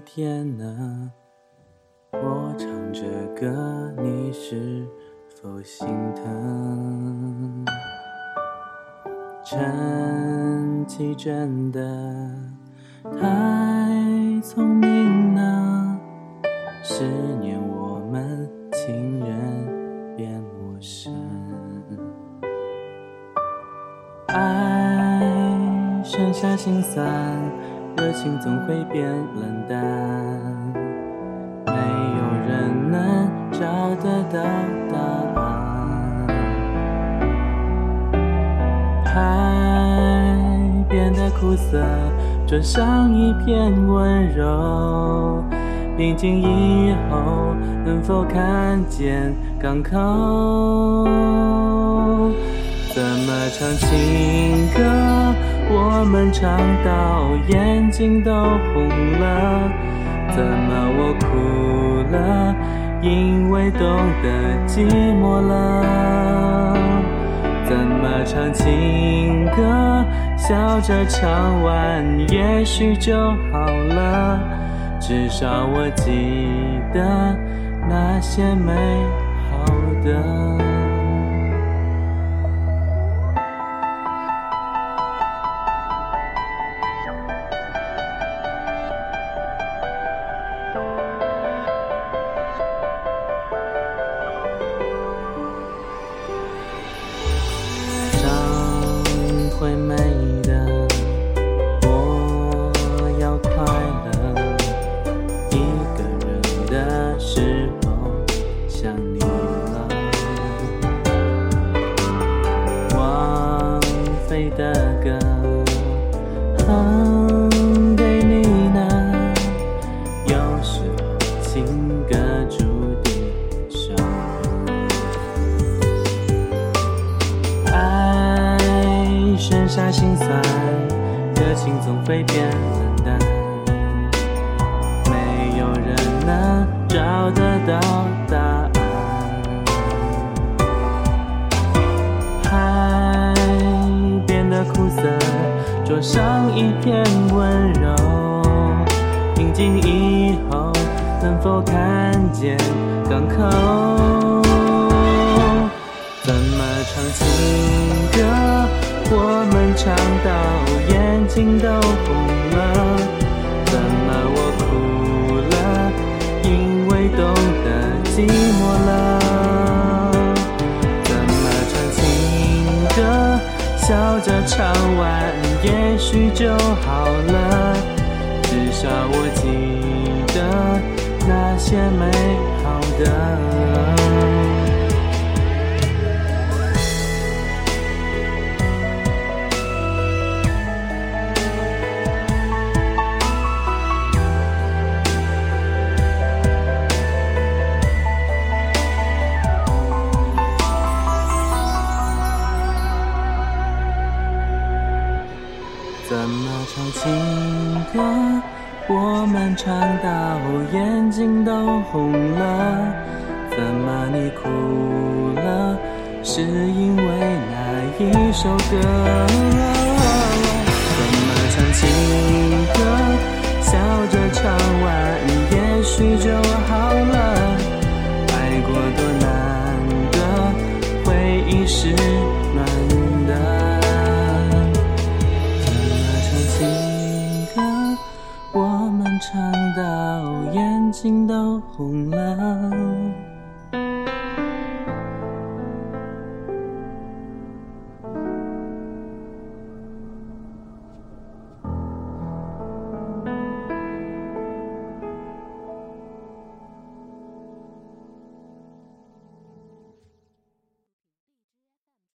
天呢我唱着歌你是否心疼撑起真的太聪明呢十年我们情人变陌生。爱剩下心酸热情总会变冷淡。没有人能找得到答案，海变得苦涩，转上一片温柔。平静以后，能否看见港口？怎么唱情歌？我们唱到眼睛都红了。怎么我哭了？因为懂得寂寞了。怎么唱情歌？笑着唱完，也许就好了。至少我记得那些美好的。菲的歌哼给你呢。有时候情歌注定伤人，爱。剩下心酸，热情总会变冷淡。没有人能找得到答案。上一片温柔。平静以后，能否看见港口？怎么唱情歌？我们唱到眼睛都红了，怎么我哭了？因为懂得寂寞了。怎么唱情歌？笑着唱完，也许就好了。至少我记得那些美好的。怎么唱情歌？我们唱到眼睛都红了。怎么你哭了？是因为那一首歌。怎么唱情歌？笑着唱完，红了，